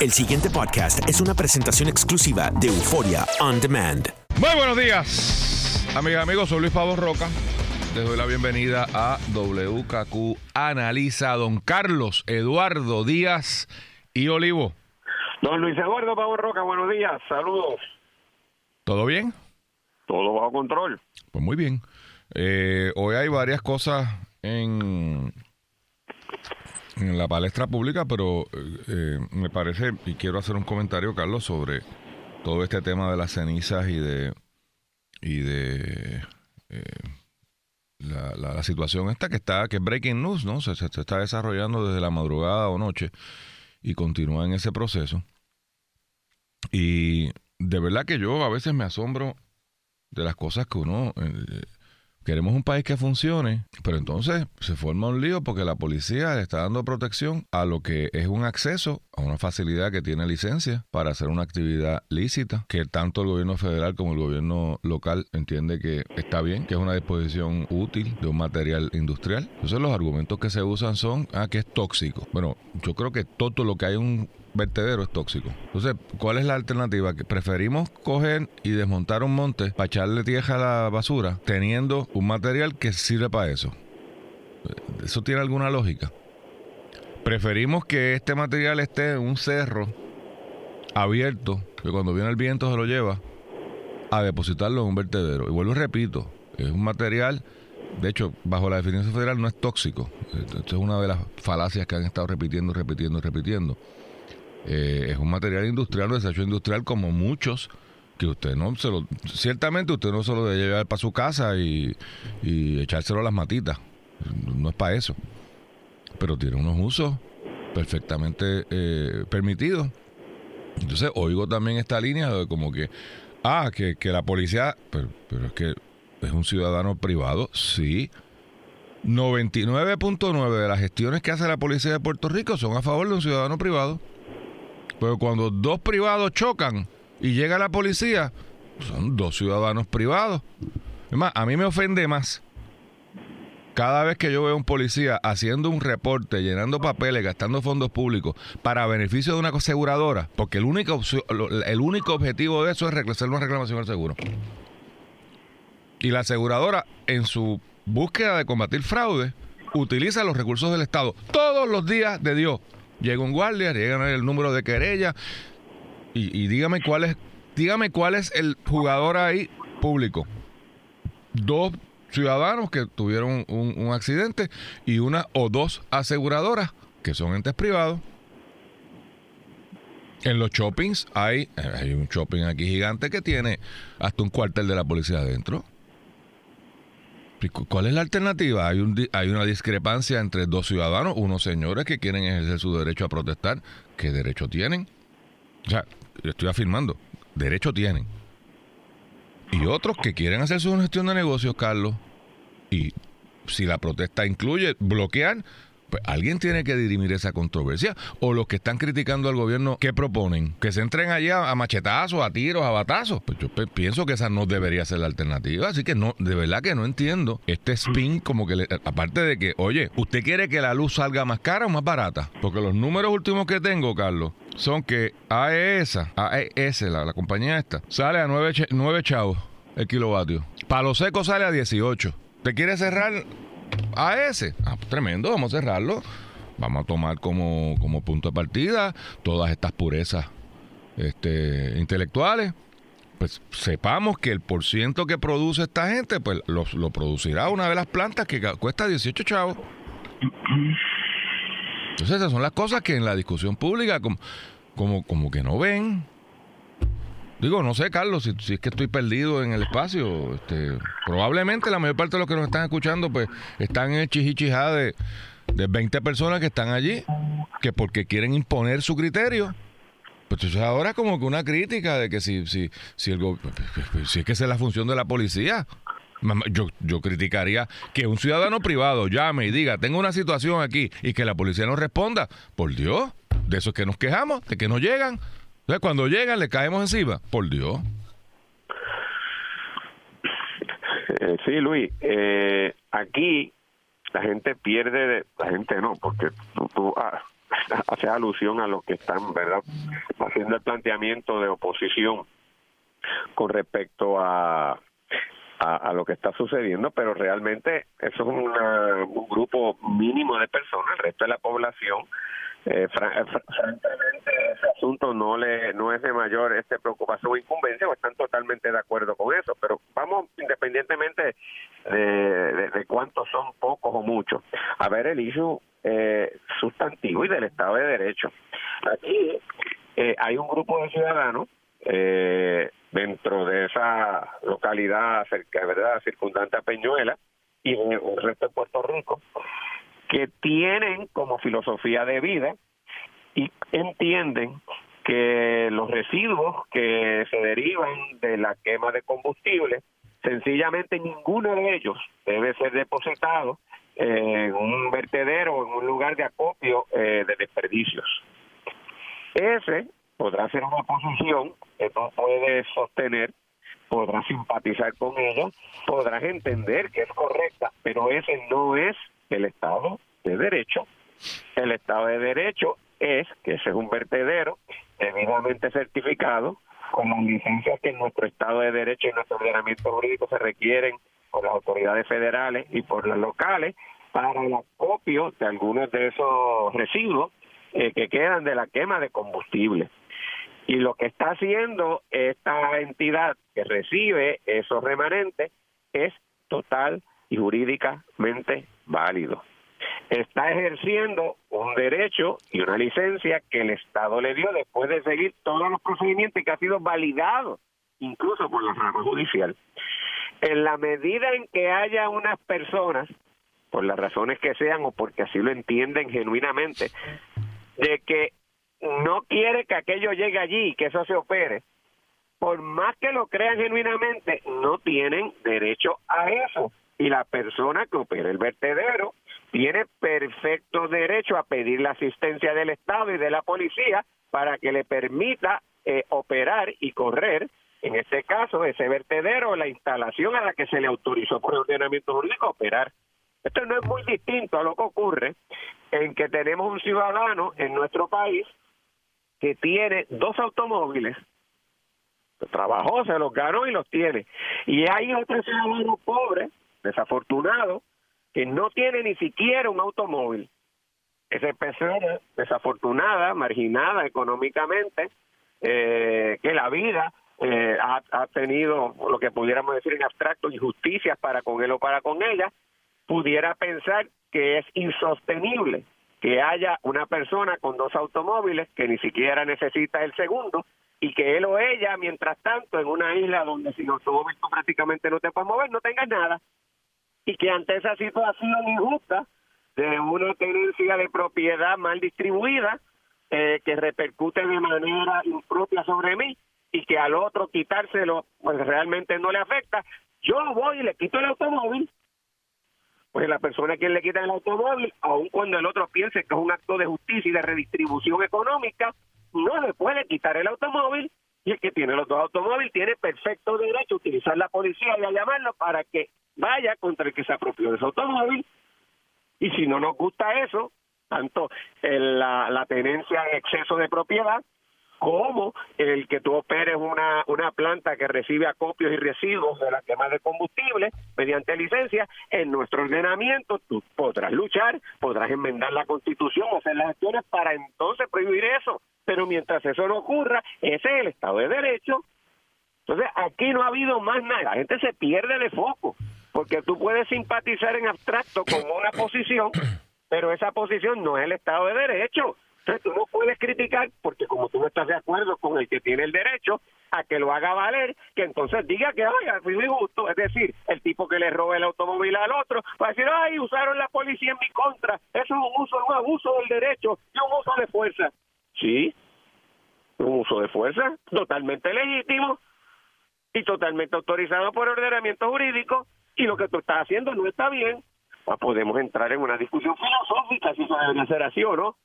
El siguiente podcast es una presentación exclusiva de Euforia On Demand. Muy buenos días, amigas y amigos. Soy Luis Pablo Roca. Les doy la bienvenida a WKQ Analiza Don Carlos Eduardo Díaz y Olivo. Don Luis Eduardo Pavo Roca, buenos días, saludos. ¿Todo bien? Todo bajo control. Pues muy bien. Eh, hoy hay varias cosas en, en la palestra pública, pero eh, me parece, y quiero hacer un comentario, Carlos, sobre todo este tema de las cenizas y de y de eh, la, la, situación esta que está, que es breaking news, ¿no? Se está desarrollando desde la madrugada o noche y continúa en ese proceso. Y de verdad que yo a veces me asombro de las cosas que uno... eh, queremos un país que funcione, pero entonces se forma un lío porque la policía le está dando protección a lo que es un acceso a una facilidad que tiene licencia para hacer una actividad lícita, que tanto el gobierno federal como el gobierno local entiende que está bien, que es una disposición útil de un material industrial. Entonces los argumentos que se usan son, ah, que es tóxico. Bueno, yo creo que todo lo que hay un vertedero es tóxico. Entonces, ¿cuál es la alternativa? Que preferimos coger y desmontar un monte para echarle tierra a la basura, teniendo un material que sirve para eso. ¿Eso tiene alguna lógica? Preferimos que este material esté en un cerro abierto, que cuando viene el viento se lo lleva, a depositarlo en un vertedero. Y vuelvo y repito, es un material, de hecho, bajo la definición federal no es tóxico. Esto es una de las falacias que han estado repitiendo, repitiendo, repitiendo. Eh, es un material industrial, un desecho industrial como muchos que usted no se lo ciertamente usted no se lo debe llevar para su casa y, y echárselo a las matitas no es para eso pero tiene unos usos perfectamente eh, permitidos. Entonces oigo también esta línea de como que ah que, que la policía pero, pero es que es un ciudadano privado sí. 99.9 de las gestiones que hace la policía de Puerto Rico son a favor de un ciudadano privado pero cuando dos privados chocan y llega la policía, son dos ciudadanos privados. Es más, a mí me ofende más cada vez que yo veo a un policía haciendo un reporte, llenando papeles, gastando fondos públicos para beneficio de una aseguradora, porque el único, el único objetivo de eso es hacer una reclamación al seguro. Y la aseguradora, en su búsqueda de combatir fraude, utiliza los recursos del Estado todos los días de Dios. Llega un guardia, llega el número de querella y, y dígame cuál es, dígame cuál es el jugador ahí público. Dos ciudadanos que tuvieron un, accidente y una o dos aseguradoras que son entes privados. En los shoppings hay, hay un shopping aquí gigante que tiene hasta un cuartel de la policía adentro. ¿Cuál es la alternativa? Hay, un, hay una discrepancia entre dos ciudadanos, unos señores que quieren ejercer su derecho a protestar. ¿Qué derecho tienen? O sea, estoy afirmando, derecho tienen. Y otros que quieren hacer su gestión de negocios, Carlos. Y si la protesta incluye bloquear, pues alguien tiene que dirimir esa controversia. O los que están criticando al gobierno, ¿qué proponen? Que se entren allá a machetazos, a tiros, a batazos. Pues yo pienso que esa no debería ser la alternativa. Así que no, de verdad que no entiendo este spin como que, aparte de que, oye, ¿usted quiere que la luz salga más cara o más barata? Porque los números últimos que tengo, Carlos, son que AES, AES, la, la compañía esta, sale a 9, 9 chavos el kilovatio. Palo seco sale a 18. ¿Te quiere cerrar a ese. Ah, pues tremendo, vamos a cerrarlo. Vamos a tomar como, como punto de partida todas estas purezas este, intelectuales. Pues sepamos que el porciento que produce esta gente, pues lo, lo producirá una de las plantas que cuesta 18 chavos. Entonces esas son las cosas que en la discusión pública como, como, como que no ven. Digo, no sé, Carlos, si, es que estoy perdido en el espacio. Este, probablemente la mayor parte de los que nos están escuchando, pues, están en el chichichijá de, de 20 personas que están allí, que porque quieren imponer su criterio. Pues entonces ahora como que una crítica de que si, si, si, el si es que esa es la función de la policía. Yo, yo criticaría que un ciudadano privado llame y diga, tengo una situación aquí y que la policía no responda. Por Dios, de eso es que nos quejamos, de que no llegan. Cuando llegan, le caemos encima. Por Dios. Eh, sí, Luis. Eh, aquí la gente pierde, de, la gente no, porque tú, ah, hace alusión a los que están, ¿verdad?, haciendo el planteamiento de oposición con respecto a, a, lo que está sucediendo, pero realmente eso es un grupo mínimo de personas, el resto de la población eh, francamente ese asunto no le no es de mayor este preocupación o incumbencia o están totalmente de acuerdo con eso pero vamos independientemente de, de, cuántos son pocos o muchos. A ver el issue eh, sustantivo y del Estado de Derecho. Aquí eh, hay un grupo de ciudadanos eh, dentro de esa localidad cerca verdad circundante a Peñuela y en resto de Puerto Rico que tienen como filosofía de vida y entienden que los residuos que se derivan de la quema de combustible, sencillamente ninguno de ellos debe ser depositado en un vertedero o en un lugar de acopio eh, de desperdicios. Ese podrá ser una posición que no puedes sostener, podrás simpatizar con ella, podrás entender que es correcta, pero ese no es el Estado de Derecho. El Estado de Derecho es que ese es un vertedero debidamente certificado con las licencias que en nuestro Estado de Derecho y nuestro ordenamiento jurídico se requieren por las autoridades federales y por las locales para el acopio de algunos de esos residuos eh, que quedan de la quema de combustible. Y lo que está haciendo esta entidad que recibe esos remanentes es total y jurídicamente válido. Está ejerciendo un derecho y una licencia que el Estado le dio después de seguir todos los procedimientos y que ha sido validado incluso por la rama judicial. En la medida en que haya unas personas, por las razones que sean o porque así lo entienden genuinamente, de que no quiere que aquello llegue allí y que eso se opere, por más que lo crean genuinamente, no tienen derecho a eso y la persona que opera el vertedero tiene perfecto derecho a pedir la asistencia del Estado y de la policía para que le permita eh, operar y correr, en este caso, ese vertedero, la instalación a la que se le autorizó por el ordenamiento jurídico operar. Esto no es muy distinto a lo que ocurre en que tenemos un ciudadano en nuestro país que tiene dos automóviles, trabajó, se los ganó y los tiene. Y hay otro ciudadano pobre desafortunado que no tiene ni siquiera un automóvil. Esa persona desafortunada, marginada económicamente, eh, que la vida eh, ha, ha, tenido lo que pudiéramos decir en abstracto injusticias para con él o para con ella, pudiera pensar que es insostenible que haya una persona con dos automóviles que ni siquiera necesita el segundo y que él o ella, mientras tanto, en una isla donde sin automóvil prácticamente no te puedes mover, no tenga nada. Y que ante esa situación injusta de una tenencia de propiedad mal distribuida eh, que repercute de manera impropia sobre mí y que al otro quitárselo pues realmente no le afecta, yo voy y le quito el automóvil, pues la persona a quien le quita el automóvil, aun cuando el otro piense que es un acto de justicia y de redistribución económica, no le puede quitar el automóvil y el que tiene los dos automóviles tiene perfecto derecho a utilizar la policía y a llamarlo para que vaya contra el que se apropió de su automóvil y si no nos gusta eso, tanto la, la tenencia en exceso de propiedad como el que tú operes una, una planta que recibe acopios y residuos de la quema de combustible mediante licencia, en nuestro ordenamiento tú podrás luchar, podrás enmendar la constitución, hacer las acciones para entonces prohibir eso. Pero mientras eso no ocurra, ese es el Estado de Derecho. Entonces aquí no ha habido más nada, la gente se pierde de foco porque tú puedes simpatizar en abstracto con una posición, pero esa posición no es el Estado de Derecho. Entonces tú no puedes criticar, porque como tú no estás de acuerdo con el que tiene el derecho a que lo haga valer, que entonces diga que, ay, fui muy justo. Es decir, el tipo que le roba el automóvil al otro va a decir, ay, usaron la policía en mi contra. Eso es un uso, un abuso del derecho y un uso de fuerza. Sí, un uso de fuerza totalmente legítimo y totalmente autorizado por ordenamiento jurídico y lo que tú estás haciendo no está bien, pues podemos entrar en una discusión filosófica si eso debería ser así o no.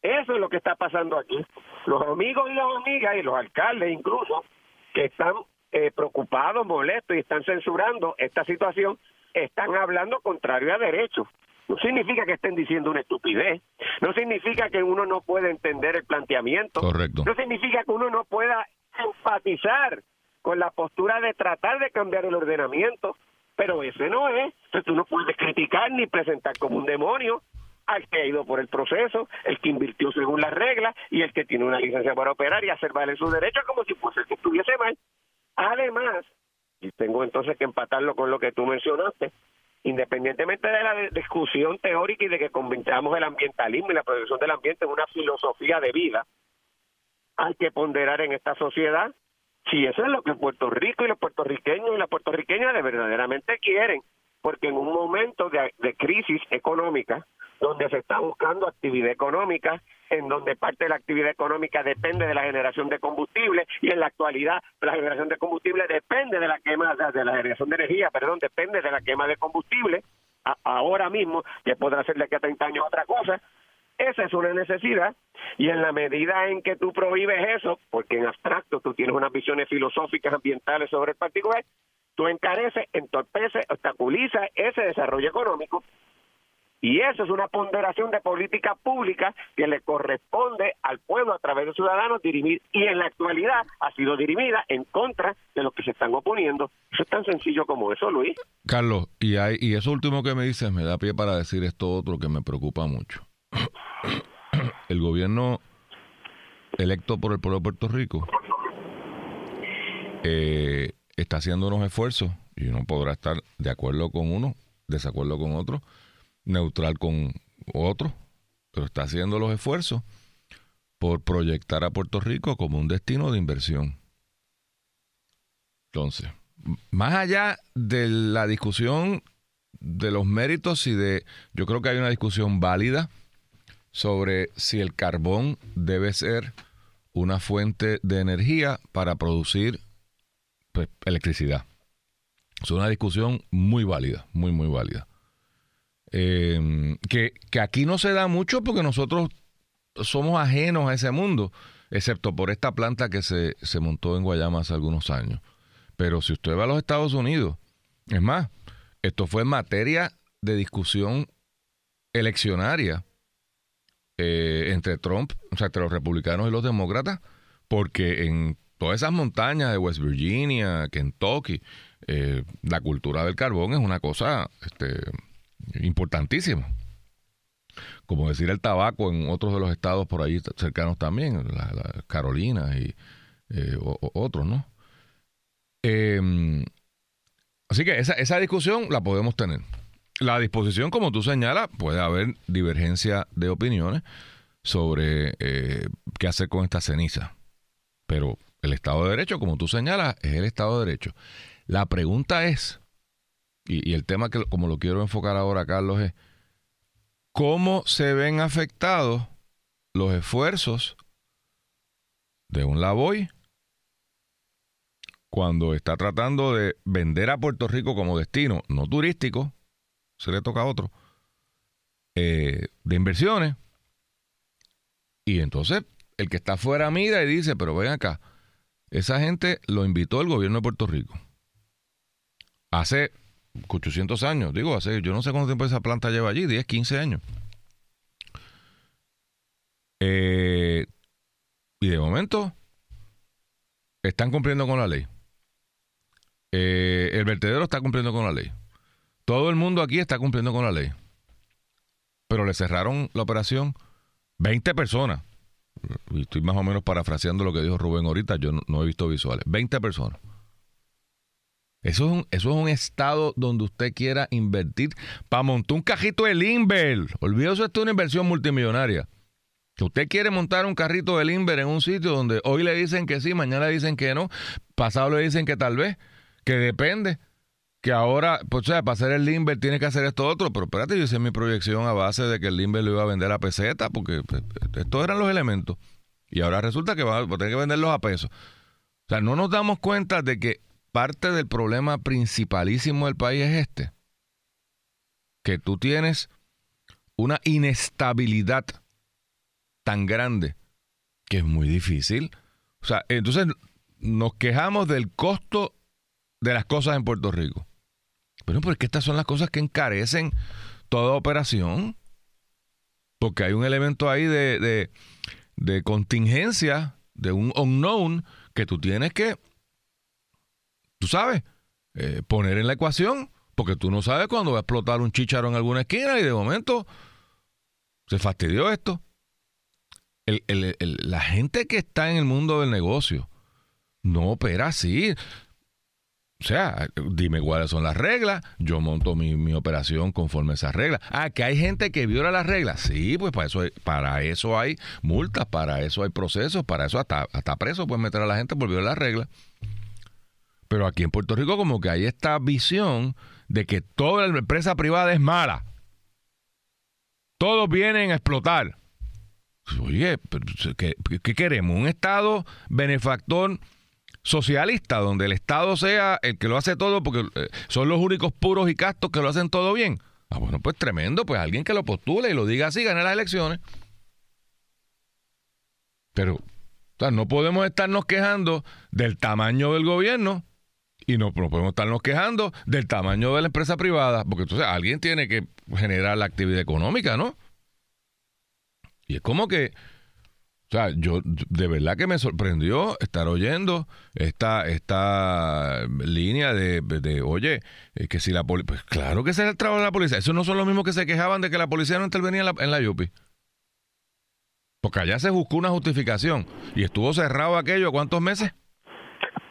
Eso es lo que está pasando aquí. Los amigos y las amigas y los alcaldes incluso que están eh, preocupados, molestos y están censurando esta situación, están hablando contrario a derecho. No significa que estén diciendo una estupidez, no significa que uno no pueda entender el planteamiento, Correcto. no significa que uno no pueda empatizar con la postura de tratar de cambiar el ordenamiento, pero ese no es. Entonces tú no puedes criticar ni presentar como un demonio al que ha ido por el proceso, el que invirtió según las reglas y el que tiene una licencia para operar y hacer valer sus derechos como si fuese el que estuviese mal. Además, y tengo entonces que empatarlo con lo que tú mencionaste, independientemente de la discusión teórica y de que convirtamos el ambientalismo y la protección del ambiente en una filosofía de vida, hay que ponderar en esta sociedad si eso es lo que Puerto Rico y los puertorriqueños y las puertorriqueñas de verdaderamente quieren, porque en un momento de, de crisis económica, donde se está buscando actividad económica, en donde parte de la actividad económica depende de la generación de combustible y en la actualidad la generación de combustible depende de la quema de la generación de energía, perdón, depende de la quema de combustible. ahora mismo, que podrá ser de aquí a 30 años otra cosa, esa es una necesidad y en la medida en que tú prohíbes eso, porque en abstracto tú tienes unas visiones filosóficas ambientales sobre el particular, tú encareces, entorpeces, obstaculizas ese desarrollo económico y eso es una ponderación de política pública que le corresponde al pueblo a través de ciudadanos dirimir y en la actualidad ha sido dirimida en contra de los que se están oponiendo. Eso es tan sencillo como eso, Luis. Carlos, y, hay, y eso último que me dices me da pie para decir esto otro que me preocupa mucho. El gobierno electo por el pueblo de Puerto Rico eh, está haciendo unos esfuerzos y uno podrá estar de acuerdo con uno, desacuerdo con otro neutral con otro, pero está haciendo los esfuerzos por proyectar a Puerto Rico como un destino de inversión. Entonces, más allá de la discusión de los méritos y de, yo creo que hay una discusión válida sobre si el carbón debe ser una fuente de energía para producir pues, electricidad. Es una discusión muy válida, muy, muy válida. Eh, que, aquí no se da mucho porque nosotros somos ajenos a ese mundo, excepto por esta planta que se, se montó en Guayama hace algunos años. Pero si usted va a los Estados Unidos, es más, esto fue materia de discusión eleccionaria eh, entre Trump, o sea, entre los republicanos y los demócratas, porque en todas esas montañas de West Virginia, Kentucky, eh, la cultura del carbón es una cosa este, importantísimo. Como decir el tabaco en otros de los estados por ahí cercanos también, la, Carolina y eh, otros, ¿no? Em, así que esa, esa discusión la podemos tener. La disposición, como tú señalas, puede haber divergencia de opiniones sobre eh, qué hacer con esta ceniza. Pero el Estado de Derecho, como tú señalas, es el Estado de Derecho. La pregunta es, y, el tema que como lo quiero enfocar ahora, Carlos, es cómo se ven afectados los esfuerzos de un Lavoy cuando está tratando de vender a Puerto Rico como destino, no turístico, se le toca a otro, eh, de inversiones. Y entonces el que está fuera mira y dice, pero ven acá, esa gente lo invitó el gobierno de Puerto Rico. Hace 800 años, digo, hace, yo no sé cuánto tiempo esa planta lleva allí, 10, 15 años. Eh, y de momento están cumpliendo con la ley. Eh, el vertedero está cumpliendo con la ley. Todo el mundo aquí está cumpliendo con la ley. Pero le cerraron la operación 20 personas. Estoy más o menos parafraseando lo que dijo Rubén ahorita, yo no, no he visto visuales. 20 personas. Eso es, un, eso es un estado donde usted quiera invertir para montar un cajito de Limber. Olvídese, esto es una inversión multimillonaria. Que usted quiere montar un carrito de Limber en un sitio donde hoy le dicen que sí, mañana le dicen que no, pasado le dicen que tal vez, que depende. Que ahora, pues, o sea, para hacer el Limber tiene que hacer esto otro, pero espérate, yo hice mi proyección a base de que el Limber lo iba a vender a peseta, porque pues, estos eran los elementos. Y ahora resulta que va a tener que venderlos a pesos. O sea, no nos damos cuenta de que parte del problema principalísimo del país es este, que tú tienes una inestabilidad tan grande que es muy difícil. O sea, entonces nos quejamos del costo de las cosas en Puerto Rico. Pero porque estas son las cosas que encarecen toda operación. Porque hay un elemento ahí de, de, de contingencia, de un unknown, que tú tienes que, tú sabes, eh, poner en la ecuación, porque tú no sabes cuándo va a explotar un chicharo en alguna esquina y de momento se fastidió esto. La gente que está en el mundo del negocio no opera así. O sea, dime cuáles son las reglas, yo monto mi, mi, operación conforme a esas reglas. Ah, que hay gente que viola las reglas. Sí, pues para eso hay, para eso hay multas, para eso hay procesos, para eso hasta, hasta preso pueden meter a la gente por violar las reglas. Pero aquí en Puerto Rico como que hay esta visión de que toda la empresa privada es mala. Todos vienen a explotar. Oye, ¿qué, queremos? ¿Un Estado benefactor? socialista, donde el Estado sea el que lo hace todo porque eh, son los únicos puros y castos que lo hacen todo bien. Ah, bueno, pues tremendo, pues alguien que lo postule y lo diga así, gane las elecciones. Pero, no podemos estarnos quejando del tamaño del gobierno y no, podemos estarnos quejando del tamaño de la empresa privada, porque entonces alguien tiene que generar la actividad económica, ¿no? Y es como que, o sea, yo de verdad que me sorprendió estar oyendo esta, esta línea de, de oye, que si la policía... Pues claro que ese es el trabajo de la policía. Esos no son los mismos que se quejaban de que la policía no intervenía en la, en Yupi. Porque allá se buscó una justificación. Y estuvo cerrado aquello, ¿cuántos meses?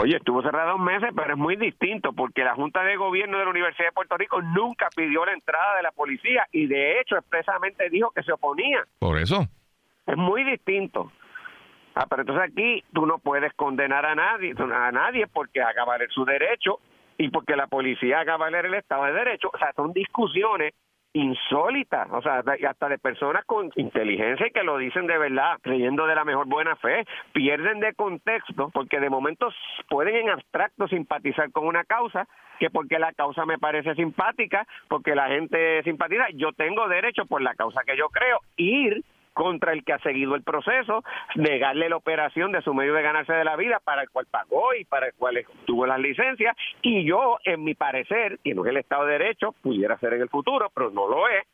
Oye, estuvo cerrado dos meses, pero es muy distinto porque la Junta de Gobierno de la Universidad de Puerto Rico nunca pidió la entrada de la policía y de hecho expresamente dijo que se oponía. Por eso. Es muy distinto. Ah, pero entonces aquí tú no puedes condenar a nadie, a nadie porque haga valer su derecho y porque la policía haga valer el Estado de Derecho. O sea, son discusiones insólitas, o sea, hasta de personas con inteligencia y que lo dicen de verdad, creyendo de la mejor buena fe, pierden de contexto porque de momento pueden en abstracto simpatizar con una causa, que porque la causa me parece simpática, porque la gente simpatiza, yo tengo derecho por la causa que yo creo, ir contra el que ha seguido el proceso, negarle la operación de su medio de ganarse de la vida para el cual pagó y para el cual tuvo las licencias, y yo, en mi parecer, que no es el Estado de Derecho, pudiera ser en el futuro, pero no lo es,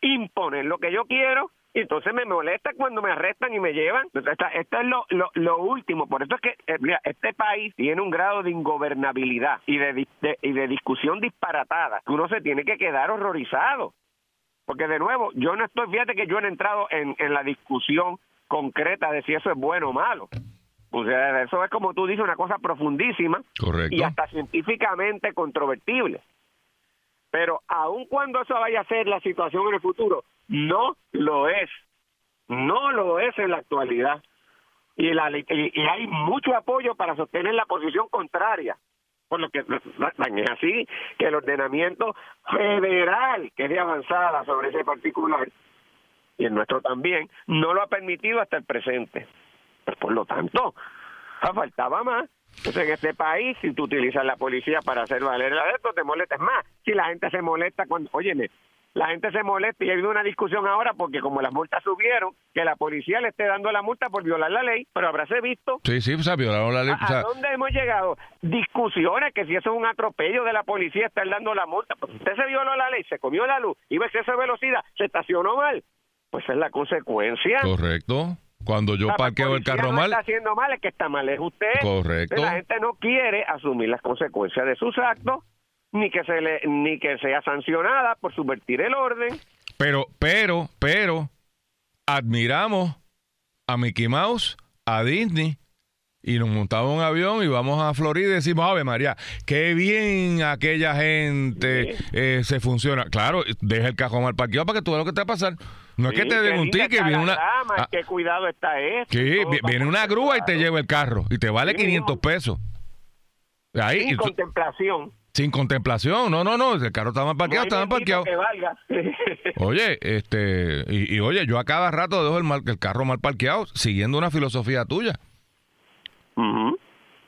imponer lo que yo quiero y entonces me molesta cuando me arrestan y me llevan. Esto es lo, lo, lo, último. Por eso es que eh, este país tiene un grado de ingobernabilidad y de, de, y de discusión disparatada que uno se tiene que quedar horrorizado. Porque de nuevo, yo no estoy, fíjate que yo no he entrado en, en la discusión concreta de si eso es bueno o malo. O sea, eso es como tú dices, una cosa profundísima Correcto. y hasta científicamente controvertible. Pero aun cuando eso vaya a ser la situación en el futuro, no lo es. No lo es en la actualidad. Y, la, y, y hay mucho apoyo para sostener la posición contraria por lo que es así que el ordenamiento federal, que es de avanzada sobre ese particular, y el nuestro también, no lo ha permitido hasta el presente. Pues por lo tanto, faltaba más. Entonces, en este país, si tú utilizas la policía para hacer valer el adepto, te molestas más. Si la gente se molesta cuando, óyeme, la gente se molesta y hay una discusión ahora porque como las multas subieron, que la policía le esté dando la multa por violar la ley, pero habráse visto. Sí, sí, o sea, violaron la ley. ¿A, o sea, ¿A, dónde hemos llegado? Discusiones que si eso es un atropello de la policía estar dando la multa. Pues usted se violó la ley, se comió la luz, iba a exceso de velocidad, se estacionó mal. Pues es la consecuencia. Correcto. Cuando yo parqueo el carro no mal. está haciendo mal, es que está mal es usted. Correcto. La gente no quiere asumir las consecuencias de sus actos ni que se le ni que sea sancionada por subvertir el orden. Pero, pero, pero, admiramos a Mickey Mouse, a Disney, y nos montamos un avión y vamos a Florida y decimos, Ave María, qué bien aquella gente Sí. eh, se funciona. Claro, deja el cajón mal parqueado para que tú veas lo que te va a pasar. No es que te den un ticket, viene una... grama, Ah, qué cuidado está esto. sí, viene una grúa y te lleva el carro y te vale Sí, 500 mismo. pesos. Ahí, Sin y tú- contemplación. Sin contemplación. No, no, no, el carro está mal parqueado, No mal parqueado. que valga. Oye, este, y, y oye, yo a cada rato dejo el, mal- el carro mal parqueado siguiendo una filosofía tuya.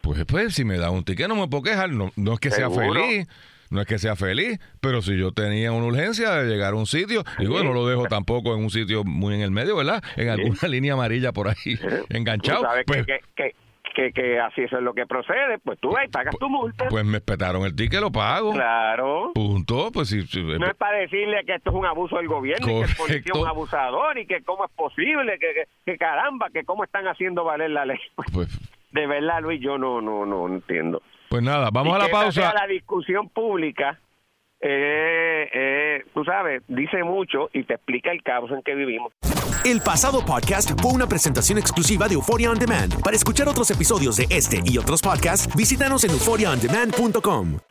Pues, pues, si me da un ticket no me puedo quejar. No, no es que sea feliz, no es que sea feliz, pero si yo tenía una urgencia de llegar a un sitio, digo, no lo dejo tampoco en un sitio muy en el medio, ¿verdad? En alguna línea amarilla por ahí enganchado. Pues, que, que, que, que, que así eso es lo que procede, pues tú vas y pagas tu multa. Pues me espetaron el ticket, lo pago. Claro. Punto. Pues si, si- No es para decirle que esto es un abuso del gobierno, y que el policía es un abusador y que cómo es posible, que, que, que caramba, que cómo están haciendo valer la ley. pues, De verdad, Luis, yo no no no entiendo. pues nada, vamos Y a la que esa pausa. sea la discusión pública, eh, eh, tú sabes, dice mucho y te explica el caos en que vivimos. El pasado podcast fue una presentación exclusiva de Euphoria On Demand. Para escuchar otros episodios de este y otros podcasts, visítanos en euphoriaondemand.com.